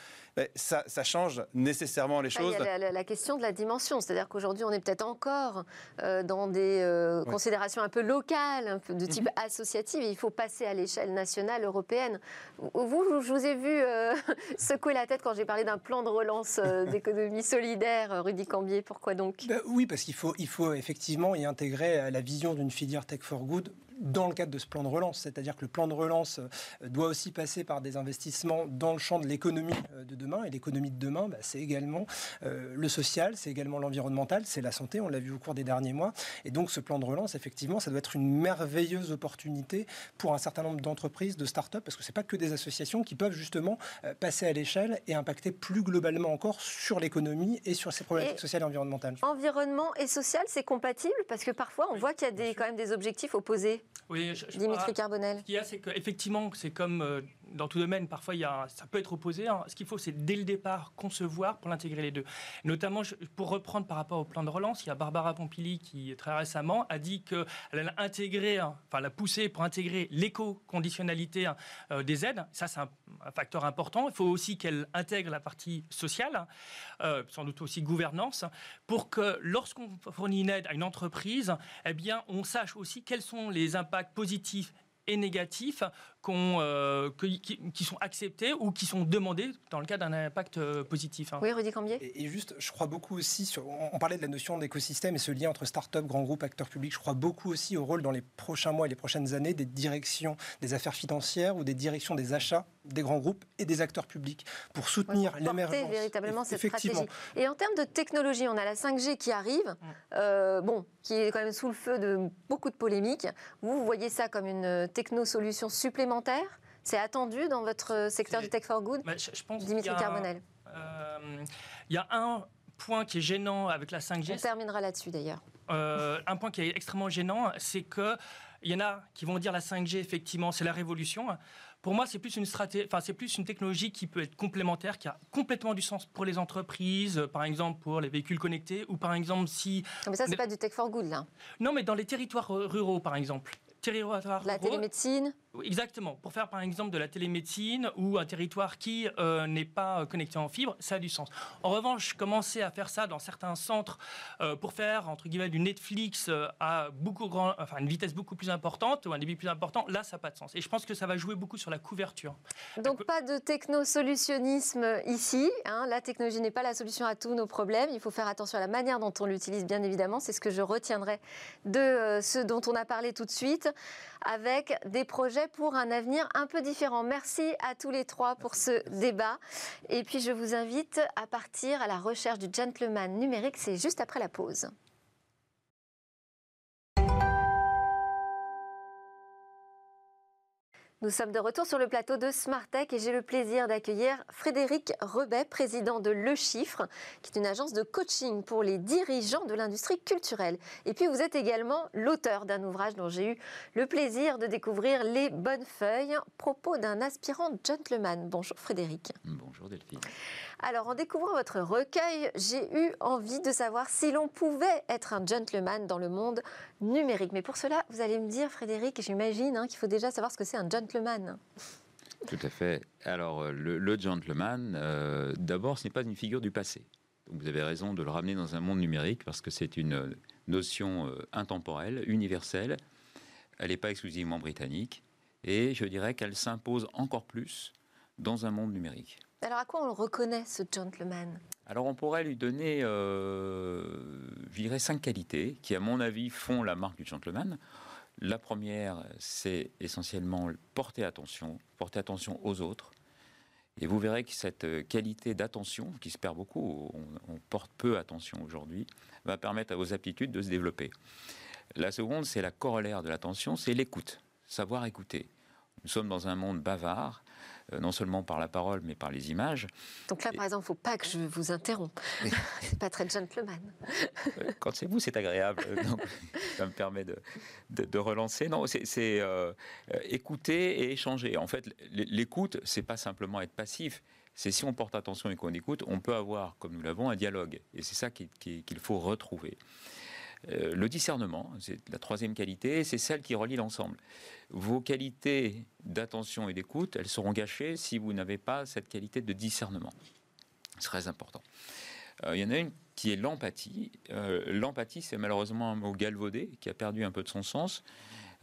Ça, ça, change nécessairement les choses. Il y a la, question de la dimension. C'est-à-dire qu'aujourd'hui, on est peut-être encore euh, dans des euh, considérations un peu locales, un peu de type mhm. associatif associative. Il faut passer à l'échelle nationale, européenne. Vous, je vous ai vu euh, [laughs] secouer la tête quand j'ai parlé d'un plan de relance d'économie solidaire, euh, Rudy Cambier. Pourquoi donc? Bah Oui, parce qu'il faut, il faut effectivement y intégrer la vision d'une filière Tech for Good dans le cadre de ce plan de relance. C'est-à-dire que le plan de relance euh, doit aussi passer par des investissements dans le champ de l'économie euh, de demain. Et l'économie de demain, bah, c'est également euh, le social, c'est également l'environnemental, c'est la santé, on l'a vu au cours des derniers mois. Et donc ce plan de relance, effectivement, ça doit être une merveilleuse opportunité pour un certain nombre d'entreprises, de start-up, parce que ce n'est pas que des associations qui peuvent justement passer à l'échelle et impacter plus globalement encore sur l'économie et sur ces problématiques sociales et environnementales. Environnement et social, c'est compatible? Parce que parfois, on voit qu'il y a des, quand même des objectifs opposés. Oui, je, Dimitri Carbonel. Ce qu'il y a, c'est qu'effectivement, c'est comme euh, dans tout domaine, parfois, ça peut être opposé. Hein. Ce qu'il faut, c'est dès le départ concevoir pour l'intégrer les deux. Notamment, pour reprendre par rapport au plan de relance, il y a Barbara Pompili qui, très récemment, a dit qu'elle a intégré, hein, enfin, l'a poussé pour intégrer l'éco-conditionnalité hein, euh, des aides. Ça, c'est un, facteur important. Il faut aussi qu'elle intègre la partie sociale, euh, sans doute aussi gouvernance, pour que lorsqu'on fournit une aide à une entreprise, eh bien, on sache aussi quels sont les impacts positifs et négatifs euh, qui, sont acceptés ou qui sont demandés dans le cas d'un impact euh, positif. Hein. Oui, Rudy Cambier. Et, juste, je crois beaucoup aussi, sur, on, parlait de la notion d'écosystème et ce lien entre start-up, grands groupes, acteurs publics. Je crois beaucoup aussi au rôle dans les prochains mois et les prochaines années des directions des affaires financières ou des directions des achats des grands groupes et des acteurs publics pour soutenir l'émergence. véritablement cette stratégie. Et en termes de technologie, on a la 5G qui arrive, mm. euh, bon, qui est quand même sous le feu de beaucoup de polémiques. Vous, vous voyez ça comme une techno-solution supplémentaire c'est attendu dans votre secteur du Tech for Good je, pense Dimitri Carbonel. Euh, il y a un point qui est gênant avec la 5G. On terminera là-dessus d'ailleurs. Euh, un point qui est extrêmement gênant, c'est que il y en a qui vont dire la 5G, effectivement, c'est la révolution. Pour moi, c'est plus une stratégie, enfin, c'est plus une technologie qui peut être complémentaire, qui a complètement du sens pour les entreprises, par exemple pour les véhicules connectés, ou par exemple si. mais ça, c'est pas du tech for good là. Non, mais dans les territoires ruraux, par exemple. La télémédecine Exactement. Pour faire par exemple de la télémédecine ou un territoire qui euh, n'est pas connecté en fibre, ça a du sens. En revanche, commencer à faire ça dans certains centres euh, pour faire entre guillemets du Netflix euh, à beaucoup grand, enfin une vitesse beaucoup plus importante ou un débit plus important, là ça n'a pas de sens. Et je pense que ça va jouer beaucoup sur la couverture. Donc pas de technosolutionnisme ici. Hein. La technologie n'est pas la solution à tous nos problèmes. Il faut faire attention à la manière dont on l'utilise, bien évidemment. C'est ce que je retiendrai de ce dont on a parlé tout de suite avec des projets pour un avenir un peu différent. Merci à tous les trois pour ce débat. Et puis je vous invite à partir à la recherche du gentleman numérique. C'est juste après la pause. Nous sommes de retour sur le plateau de Smartech et j'ai le plaisir d'accueillir Frédéric Rebet, président de Le Chiffre, qui est une agence de coaching pour les dirigeants de l'industrie culturelle. Et puis vous êtes également l'auteur d'un ouvrage dont j'ai eu le plaisir de découvrir les bonnes feuilles, propos d'un aspirant gentleman. Bonjour Frédéric. Bonjour Delphine. Alors, en découvrant votre recueil, j'ai eu envie de savoir si l'on pouvait être un gentleman dans le monde numérique. Mais pour cela, vous allez me dire, Frédéric, j'imagine hein, qu'il faut déjà savoir ce que c'est un gentleman. Tout à fait. Alors, euh, le, gentleman, euh, d'abord, ce n'est pas une figure du passé. Vous avez raison de le ramener dans un monde numérique parce que c'est une notion euh, intemporelle, universelle. Elle n'est pas exclusivement britannique. Et je dirais qu'elle s'impose encore plus dans un monde numérique. Alors à quoi on le reconnaît, ce gentleman? Alors on pourrait lui donner, euh, je dirais, cinq qualités qui, à mon avis, font la marque du gentleman. La première, c'est essentiellement porter attention, porter attention aux autres. Et vous verrez que cette qualité d'attention, qui se perd beaucoup, on, on porte peu attention aujourd'hui, va permettre à vos aptitudes de se développer. La seconde, c'est la corollaire de l'attention, c'est l'écoute, savoir écouter. Nous sommes dans un monde bavard, euh, non seulement par la parole, mais par les images. Donc là, par exemple, il ne faut pas que je vous interrompe. [laughs] c'est pas très gentleman. Euh, quand c'est vous, c'est agréable. [laughs] Donc, ça me permet de, de, relancer. Non, c'est euh, écouter et échanger. En fait, l'écoute, c'est pas simplement être passif. C'est si on porte attention et qu'on écoute, on peut avoir, comme nous l'avons, un dialogue. Et c'est ça qu'il faut retrouver. Le discernement, c'est la troisième qualité, c'est celle qui relie l'ensemble vos qualités d'attention et d'écoute, elles seront gâchées si vous n'avez pas cette qualité de discernement. C'est très important. Euh, il y en a une qui est l'empathie. Euh, l'empathie, c'est malheureusement un mot galvaudé qui a perdu un peu de son sens.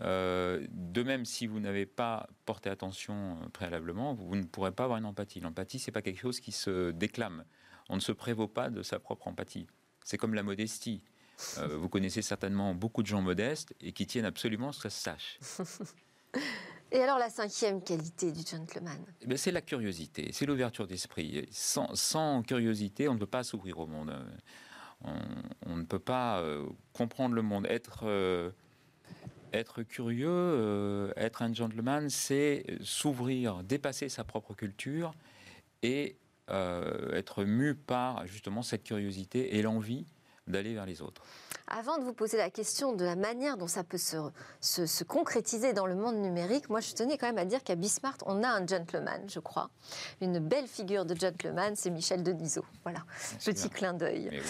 Euh, de même, si vous n'avez pas porté attention préalablement, vous ne pourrez pas avoir une empathie. L'empathie, c'est pas quelque chose qui se déclame. On ne se prévaut pas de sa propre empathie. C'est comme la modestie. Euh, vous connaissez certainement beaucoup de gens modestes et qui tiennent absolument ce que ça se sache. [laughs] Et alors la cinquième qualité du gentleman? Eh C'est la curiosité, c'est l'ouverture d'esprit. Sans, curiosité, on ne peut pas s'ouvrir au monde. On, ne peut pas euh, comprendre le monde. Être, euh, être curieux, être un gentleman, c'est s'ouvrir, dépasser sa propre culture et être mu par justement cette curiosité et l'envie d'aller vers les autres. Avant de vous poser la question de la manière dont ça peut se, se, concrétiser dans le monde numérique, moi je tenais quand même à dire qu'à Bismart, on a un gentleman, je crois. Une belle figure de gentleman, c'est Michel Denisot. Voilà, petit clin d'œil.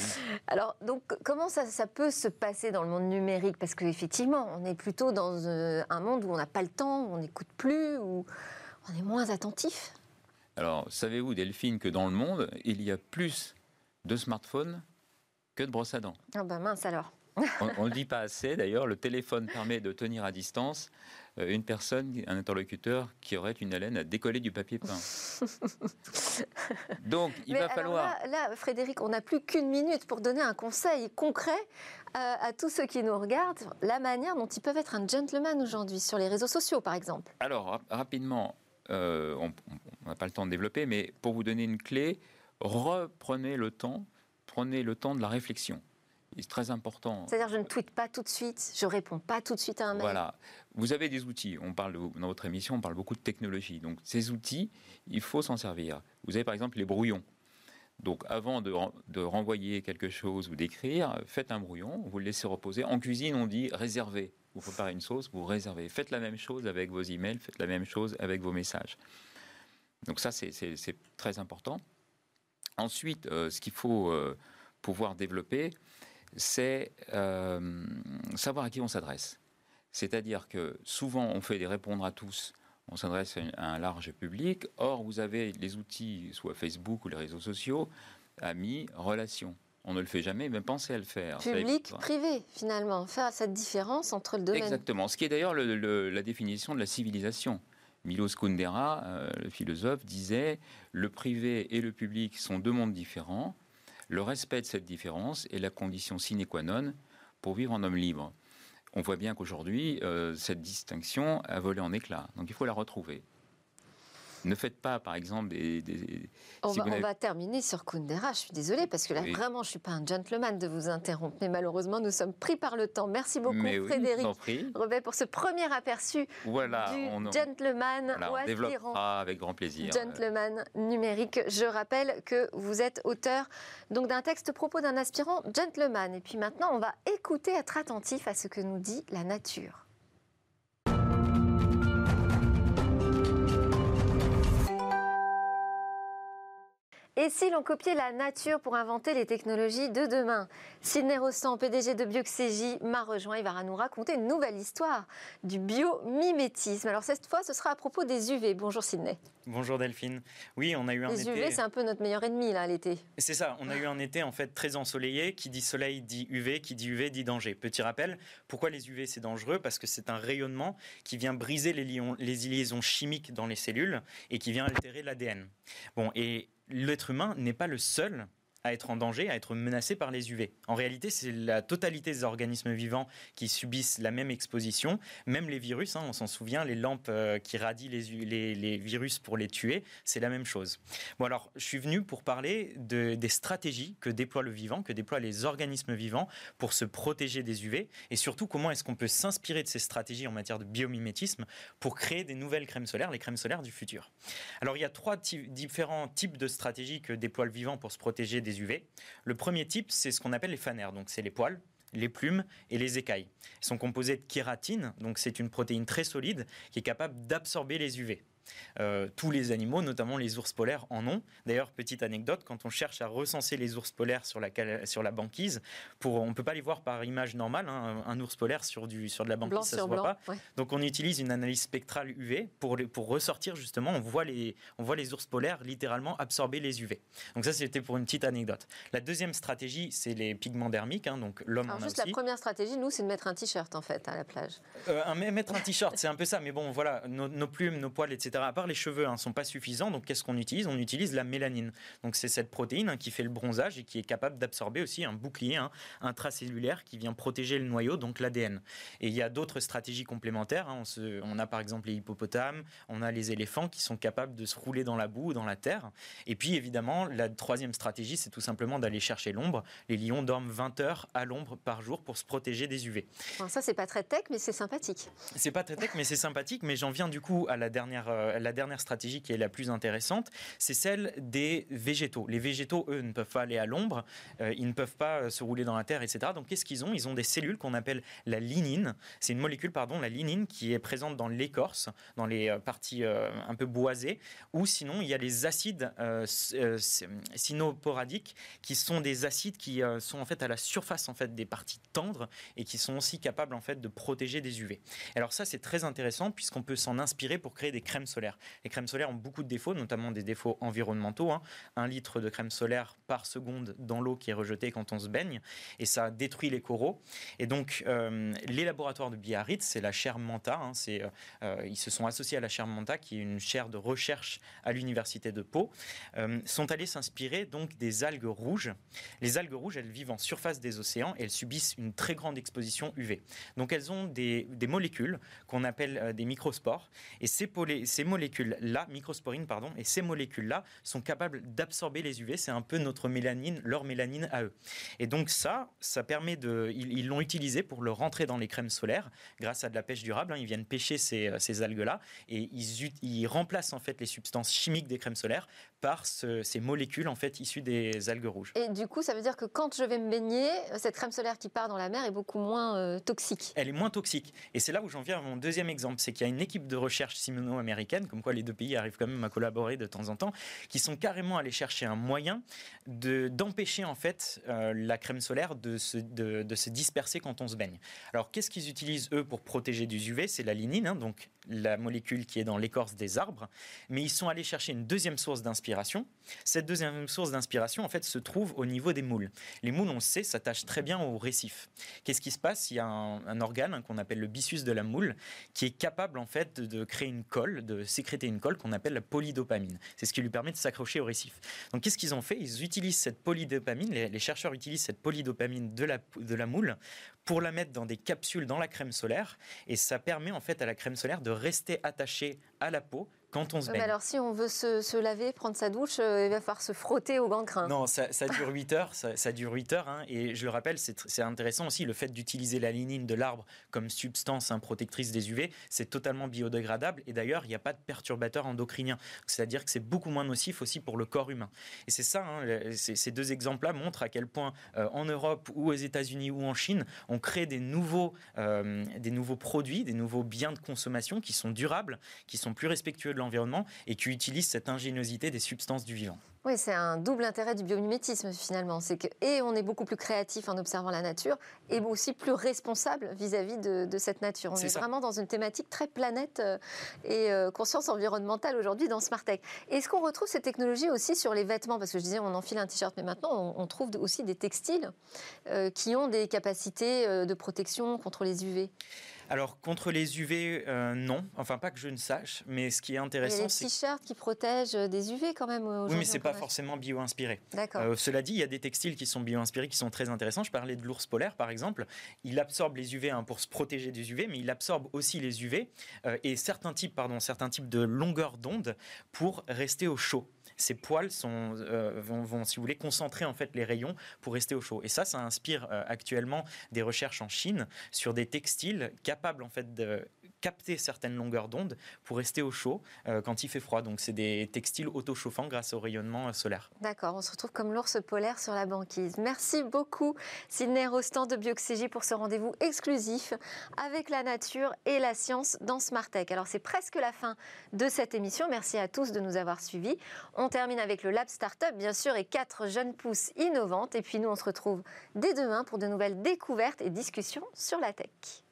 Alors, donc, comment ça, ça, peut se passer dans le monde numérique? Parce qu'effectivement, on est plutôt dans euh, un monde où on n'a pas le temps, où on n'écoute plus, où on est moins attentif. Alors, savez-vous, Delphine, que dans le monde, il y a plus de smartphones que de brosse à dents. Ah ben mince alors. [laughs] on ne le dit pas assez. D'ailleurs, le téléphone permet de tenir à distance euh, une personne, un interlocuteur qui aurait une haleine à décoller du papier peint. [laughs] Donc, il va falloir. Là, Frédéric, on n'a plus qu'une minute pour donner un conseil concret euh, à, tous ceux qui nous regardent, la manière dont ils peuvent être un gentleman aujourd'hui sur les réseaux sociaux, par exemple. Alors, rapidement, euh, on n'a pas le temps de développer, mais pour vous donner une clé, reprenez le temps prenez le temps de la réflexion. C'est très important. C'est-à-dire, je ne tweete pas tout de suite, je réponds pas tout de suite à un mail. Voilà. Vous avez des outils. On parle dans votre émission, on parle beaucoup de technologie. Donc, ces outils, il faut s'en servir. Vous avez par exemple les brouillons. Donc, avant de, de renvoyer quelque chose ou d'écrire, faites un brouillon, vous le laissez reposer. En cuisine, on dit réserver. Vous préparez une sauce, vous réservez. Faites la même chose avec vos emails, faites la même chose avec vos messages. Donc, ça, c'est très important. Ensuite, euh, ce qu'il faut euh, pouvoir développer, c'est euh, savoir à qui on s'adresse. C'est-à-dire que souvent, on fait des répondre à tous, on s'adresse à un large public. Or, vous avez les outils, soit Facebook ou les réseaux sociaux, amis, relations. On ne le fait jamais, mais pensez à le faire. Public, privé, finalement. Faire cette différence entre le domaine. Exactement. Ce qui est d'ailleurs la définition de la civilisation. Milos Kundera, euh, le philosophe, disait le privé et le public sont deux mondes différents. Le respect de cette différence est la condition sine qua non pour vivre en homme libre. On voit bien qu'aujourd'hui, euh, cette distinction a volé en éclats. Donc il faut la retrouver. Ne faites pas, par exemple, des. on, va, terminer sur Kundera. Je suis désolée parce que là, vraiment, je ne suis pas un gentleman de vous interrompre. Mais malheureusement, nous sommes pris par le temps. Merci beaucoup, Frédéric Rebet, pour ce premier aperçu voilà, du on, gentleman. Voilà, on développera avec grand plaisir. Gentleman numérique. Je rappelle que vous êtes auteur donc d'un texte propos d'un aspirant gentleman. Et puis maintenant, on va écouter, être attentif à ce que nous dit la nature. Et si l'on copiait la nature pour inventer les technologies de demain? Sidney Rostand, PDG de Bioxégie, m'a rejoint. Il va nous raconter une nouvelle histoire du biomimétisme. Alors cette fois, ce sera à propos des UV. Bonjour Sidney. Bonjour Delphine. Oui, on a eu un été... Les UV, c'est un peu notre meilleur ennemi, là, l'été. C'est ça, on a eu un été en fait très ensoleillé. Qui dit soleil dit UV, qui dit UV dit danger. Petit rappel, pourquoi les UV c'est dangereux? Parce que c'est un rayonnement qui vient briser les, les liaisons chimiques dans les cellules et qui vient altérer l'ADN. Bon, et l'être humain n'est pas le seul à être en danger, à être menacé par les UV. En réalité, c'est la totalité des organismes vivants qui subissent la même exposition, même les virus, hein, on s'en souvient, les lampes euh, qui radient les, les, virus pour les tuer, c'est la même chose. Bon alors, je suis venu pour parler de, des stratégies que déploie le vivant, que déploient les organismes vivants pour se protéger des UV, et surtout comment est-ce qu'on peut s'inspirer de ces stratégies en matière de biomimétisme pour créer des nouvelles crèmes solaires, les crèmes solaires du futur. Alors, il y a trois différents types de stratégies que déploie le vivant pour se protéger des Le premier type, c'est ce qu'on appelle les fanères, donc c'est les poils les plumes et les écailles. Ils sont composés de kératine, donc c'est une protéine très solide qui est capable d'absorber les UV. Euh, tous les animaux, notamment les ours polaires, en ont. D'ailleurs, petite anecdote, quand on cherche à recenser les ours polaires sur la, sur la banquise, pour, on ne peut pas les voir par image normale. Hein. un ours polaire sur, du, sur de la banquise, ça ne se voit pas. Donc on utilise une analyse spectrale UV pour, pour ressortir justement, on voit, les, on voit les ours polaires littéralement absorber les UV. Donc ça, c'était pour une petite anecdote. La deuxième stratégie, c'est les pigments dermiques. Hein. donc l'homme en juste a aussi. la première stratégie, nous, c'est de mettre un t-shirt en fait à la plage. Euh, mettre un t-shirt, c'est un peu ça. Mais bon, voilà, nos, nos plumes, nos poils, etc à part les cheveux, ne hein, sont pas suffisants. Donc, qu'est-ce qu'on utilise? On utilise la mélanine. Donc, c'est cette protéine hein, qui fait le bronzage et qui est capable d'absorber aussi un bouclier hein, intracellulaire qui vient protéger le noyau, donc l'ADN. Et il y a d'autres stratégies complémentaires. On, on, a par exemple les hippopotames, on a les éléphants qui sont capables de se rouler dans la boue ou dans la terre. Et puis, évidemment, la troisième stratégie, c'est tout simplement d'aller chercher l'ombre. Les lions dorment 20 heures à l'ombre par jour pour se protéger des UV. ça, c'est pas très tech, mais c'est sympathique. C'est pas très tech, mais c'est sympathique. Mais j'en viens du coup à la dernière euh, la dernière stratégie qui est la plus intéressante, c'est celle des végétaux. Les végétaux, eux, ne peuvent pas aller à l'ombre, euh, ils ne peuvent pas se rouler dans la terre, etc. Donc qu'est-ce qu'ils ont? Ils ont des cellules qu'on appelle la lignine. C'est une molécule, pardon, la lignine, qui est présente dans l'écorce, dans les parties un peu boisées, ou sinon il y a les acides cynoporadiques, qui sont des acides qui sont en fait à la surface en fait des parties tendres et qui sont aussi capables en fait de protéger des UV. Alors ça c'est très intéressant puisqu'on peut s'en inspirer pour créer des crèmes solaires. Les crèmes solaires ont beaucoup de défauts, notamment des défauts environnementaux. Hein. Un litre de crème solaire par seconde dans l'eau qui est rejetée quand on se baigne et ça détruit les coraux. Et donc euh, les laboratoires de Biarritz, c'est la chaire Manta, hein, euh, euh, ils se sont associés à la chaire Manta qui est une chaire de recherche à l'université de Pau, sont allés s'inspirer donc des algues rouges. Les algues rouges, elles vivent en surface des océans et elles subissent une très grande exposition UV. Donc elles ont des, molécules qu'on appelle euh, des microspores. Et ces, ces molécules-là, microsporines, pardon, et ces molécules-là sont capables d'absorber les UV. C'est un peu notre mélanine, leur mélanine à eux. Et donc ça, ça permet de... Ils l'ont utilisé pour le rentrer dans les crèmes solaires grâce à de la pêche durable. Hein. Ils viennent pêcher ces, euh, ces algues-là et ils, ils remplacent en fait les substances chimiques des crèmes solaires par ces molécules en fait issues des algues rouges. Et du coup, ça veut dire que quand je vais me baigner, cette crème solaire qui part dans la mer est beaucoup moins euh, toxique. Elle est moins toxique. Et c'est là où j'en viens à mon deuxième exemple, c'est qu'il y a une équipe de recherche simono-américaine, comme quoi les deux pays arrivent quand même à collaborer de temps en temps, qui sont carrément allés chercher un moyen de d'empêcher en fait euh, la crème solaire de se, de, de, se disperser quand on se baigne. Alors qu'est-ce qu'ils utilisent eux pour protéger du UV C'est la lignine, hein, donc la molécule qui est dans l'écorce des arbres, mais ils sont allés chercher une deuxième source d'inspiration. Cette deuxième source d'inspiration, en fait, se trouve au niveau des moules. Les moules, on sait, s'attachent très bien au récif. Qu'est-ce qui se passe? Il y a un, organe qu'on appelle le byssus de la moule, qui est capable, en fait, de, créer une colle, de sécréter une colle qu'on appelle la polydopamine. C'est ce qui lui permet de s'accrocher au récif. Donc, qu'est-ce qu'ils ont fait? Ils utilisent cette polydopamine, les, chercheurs utilisent cette polydopamine de la, de la moule pour la mettre dans des capsules dans la crème solaire, et ça permet, en fait, à la crème solaire de rester attaché à la peau quand on se baigne. alors, si on veut se, laver, prendre sa douche, euh, il va falloir se frotter au gant de crin. Non, ça, dure 8 heures. Ça, dure 8 heures. Hein, et je le rappelle, c'est intéressant aussi, le fait d'utiliser la lignine de l'arbre comme substance hein, protectrice des UV, c'est totalement biodégradable. Et d'ailleurs, il n'y a pas de perturbateur endocrinien. C'est-à-dire que c'est beaucoup moins nocif aussi pour le corps humain. Et c'est ça, hein, ces deux exemples-là montrent à quel point euh, en Europe ou aux États-Unis ou en Chine, on crée des nouveaux, euh, des nouveaux produits, des nouveaux biens de consommation qui sont durables, qui sont plus respectueux l'environnement et qui utilisent cette ingéniosité des substances du vivant. Oui, c'est un double intérêt du biomimétisme finalement. C'est que, et on est beaucoup plus créatif en observant la nature, et aussi plus responsable vis-à-vis de, cette nature. On est, vraiment dans une thématique très planète euh, et euh, conscience environnementale aujourd'hui dans Smartech. Est-ce qu'on retrouve ces technologies aussi sur les vêtements? Parce que je disais, on enfile un t-shirt, mais maintenant, on, trouve aussi des textiles euh, qui ont des capacités de protection contre les UV. Alors, contre les UV, euh, non. Enfin, pas que je ne sache. Mais ce qui est intéressant, c'est. Il y a des t-shirts qui protègent des UV quand même. Oui, mais c'est pas forcément bio-inspiré. D'accord. Euh, cela dit, il y a des textiles qui sont bio-inspirés, qui sont très intéressants. Je parlais de l'ours polaire, par exemple. Il absorbe les UV hein, pour se protéger des UV, mais il absorbe aussi les UV euh, et certains types, pardon, certains types de longueur d'onde pour rester au chaud ces poils sont, vont, si vous voulez, concentrer en fait les rayons pour rester au chaud. Et ça, ça inspire actuellement des recherches en Chine sur des textiles capable en fait de capter certaines longueurs d'onde pour rester au chaud euh, quand il fait froid. Donc c'est des textiles auto-chauffants grâce au rayonnement euh, solaire. D'accord, on se retrouve comme l'ours polaire sur la banquise. Merci beaucoup Sidney Rostand de Bioxégie pour ce rendez-vous exclusif avec la nature et la science dans Smartech. Alors c'est presque la fin de cette émission. Merci à tous de nous avoir suivis. On termine avec le Lab Startup bien sûr et quatre jeunes pousses innovantes. Et puis nous on se retrouve dès demain pour de nouvelles découvertes et discussions sur la tech.